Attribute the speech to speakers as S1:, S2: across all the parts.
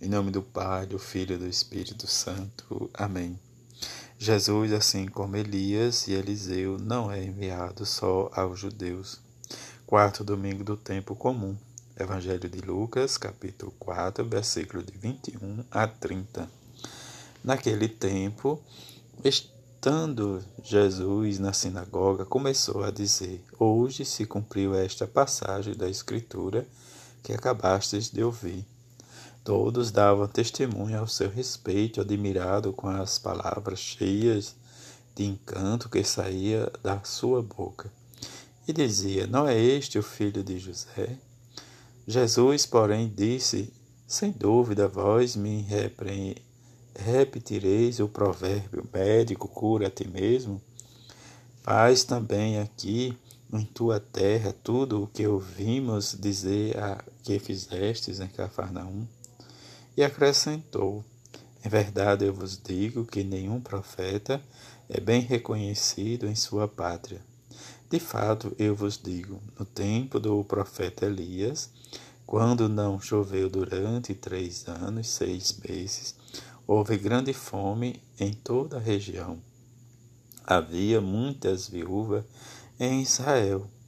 S1: Em nome do Pai, do Filho e do Espírito Santo. Amém. Jesus, assim como Elias e Eliseu, não é enviado só aos judeus. Quarto domingo do tempo comum. Evangelho de Lucas, capítulo 4, versículo de 21 a 30. Naquele tempo, estando Jesus na sinagoga, começou a dizer: Hoje se cumpriu esta passagem da Escritura que acabastes de ouvir. Todos davam testemunho ao seu respeito, admirado com as palavras cheias de encanto que saía da sua boca. E dizia: Não é este o filho de José? Jesus, porém, disse: Sem dúvida, vós me repetireis o provérbio: médico, cura a ti mesmo. Faz também aqui em tua terra tudo o que ouvimos dizer a que fizestes em Cafarnaum. E acrescentou: Em verdade eu vos digo que nenhum profeta é bem reconhecido em sua pátria. De fato, eu vos digo: no tempo do profeta Elias, quando não choveu durante três anos, seis meses, houve grande fome em toda a região. Havia muitas viúvas em Israel.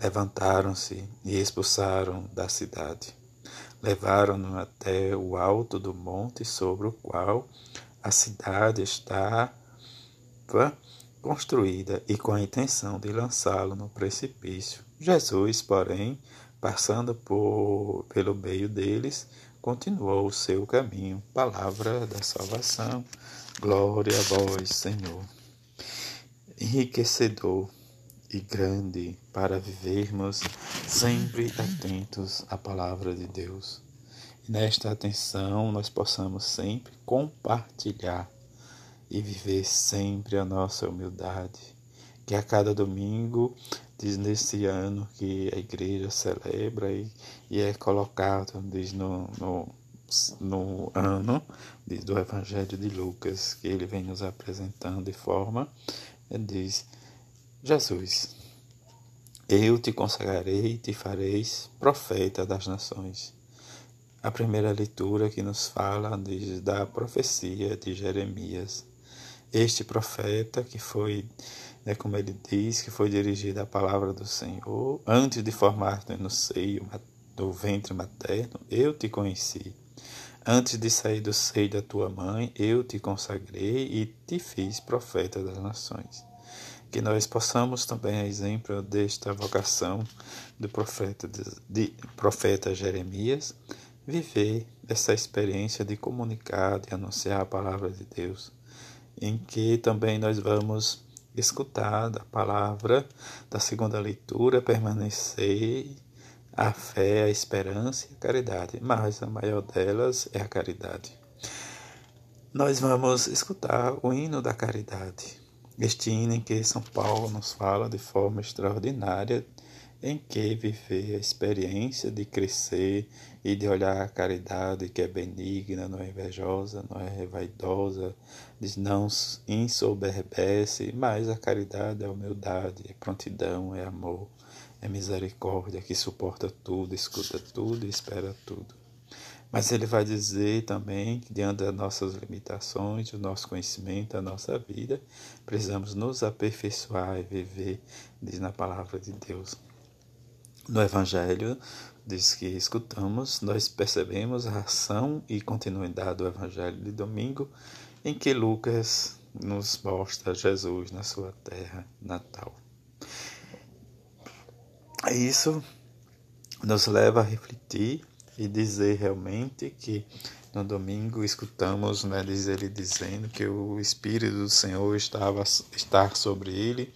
S1: Levantaram-se e expulsaram da cidade levaram-no até o alto do monte sobre o qual a cidade estava construída e com a intenção de lançá-lo no precipício. Jesus, porém, passando por, pelo meio deles, continuou o seu caminho. Palavra da salvação. Glória a vós, Senhor. Enriquecedor e grande para vivermos sempre atentos à palavra de Deus. E nesta atenção nós possamos sempre compartilhar e viver sempre a nossa humildade. Que a cada domingo, diz nesse ano que a igreja celebra e, e é colocado, diz no, no, no ano diz, do Evangelho de Lucas, que ele vem nos apresentando de forma, diz, Jesus, eu te consagrarei e te fareis profeta das nações. A primeira leitura que nos fala diz, da profecia de Jeremias. Este profeta que foi, né, como ele diz, que foi dirigida a palavra do Senhor, antes de formar-te no seio do ventre materno, eu te conheci. Antes de sair do seio da tua mãe, eu te consagrei e te fiz profeta das nações que nós possamos também, a exemplo desta vocação do profeta, de, de, profeta Jeremias, viver essa experiência de comunicar, de anunciar a palavra de Deus, em que também nós vamos escutar da palavra da segunda leitura, permanecer a fé, a esperança e a caridade, mas a maior delas é a caridade. Nós vamos escutar o hino da caridade este hino em que São Paulo nos fala de forma extraordinária em que viver a experiência de crescer e de olhar a caridade que é benigna, não é invejosa, não é vaidosa, não insoberbece, mas a caridade é humildade, é prontidão, é amor, é misericórdia que suporta tudo, escuta tudo e espera tudo. Mas ele vai dizer também que, diante das nossas limitações, do nosso conhecimento, da nossa vida, precisamos nos aperfeiçoar e viver, diz na palavra de Deus. No Evangelho, diz que escutamos, nós percebemos a ação e continuidade do Evangelho de domingo, em que Lucas nos mostra Jesus na sua terra natal. Isso nos leva a refletir e dizer realmente que no domingo escutamos, né, ele dizendo que o Espírito do Senhor estava estar sobre ele,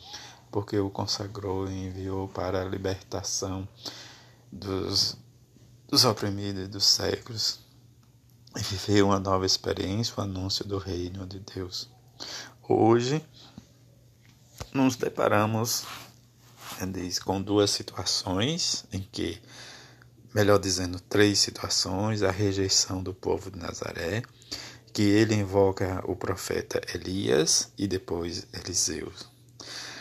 S1: porque o consagrou e enviou para a libertação dos, dos oprimidos dos séculos. viver uma nova experiência, o anúncio do reino de Deus. Hoje nos deparamos diz, com duas situações em que, melhor dizendo, três situações, a rejeição do povo de Nazaré, que ele invoca o profeta Elias e depois Eliseu.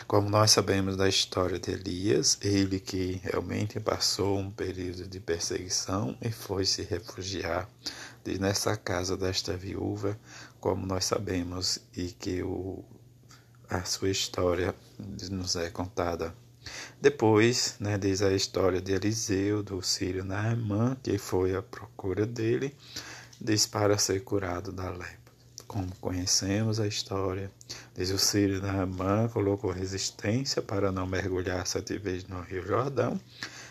S1: Como nós sabemos da história de Elias, ele que realmente passou um período de perseguição e foi se refugiar nessa casa desta viúva, como nós sabemos, e que o, a sua história nos é contada. Depois, né, diz a história de Eliseu, do Sírio Naamã, que foi à procura dele, diz para ser curado da lepra como conhecemos a história. Diz o Sírio Naamã colocou resistência para não mergulhar sete vezes no Rio Jordão,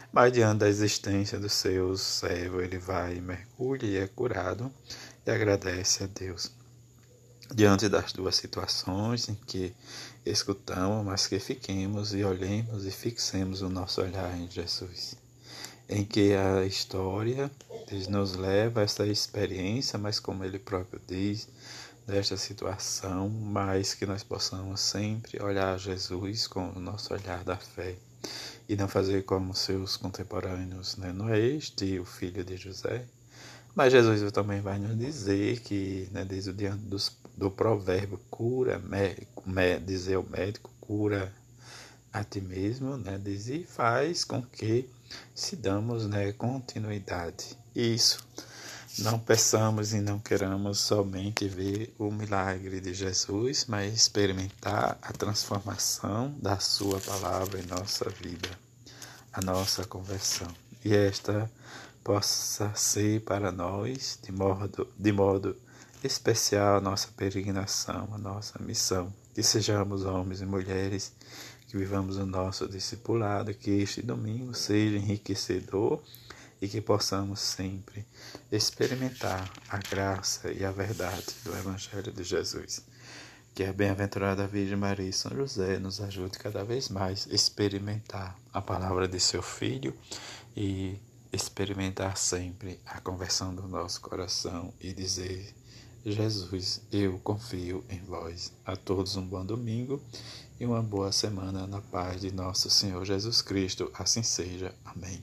S1: mas diante da existência do seu servo, ele vai e mergulha e é curado e agradece a Deus. Diante das duas situações em que escutamos, mas que fiquemos e olhemos e fixemos o nosso olhar em Jesus em que a história nos leva a essa experiência, mas como ele próprio diz, desta situação, mas que nós possamos sempre olhar Jesus com o nosso olhar da fé e não fazer como seus contemporâneos, né? não é este o filho de José? Mas Jesus também vai nos dizer que, né, o diante dos, do provérbio, cura, dizer o médico, cura a ti mesmo, né, diz, e faz com que se damos né, continuidade. Isso não peçamos e não queramos somente ver o milagre de Jesus, mas experimentar a transformação da Sua palavra em nossa vida, a nossa conversão. E esta possa ser para nós, de modo, de modo especial, a nossa peregrinação, a nossa missão. Que sejamos homens e mulheres que vivamos o nosso discipulado, que este domingo seja enriquecedor e que possamos sempre experimentar a graça e a verdade do Evangelho de Jesus. Que a bem-aventurada Virgem Maria e São José nos ajude cada vez mais a experimentar a palavra de seu Filho e experimentar sempre a conversão do nosso coração e dizer: Jesus, eu confio em vós. A todos um bom domingo e uma boa semana na paz de nosso Senhor Jesus Cristo. Assim seja. Amém.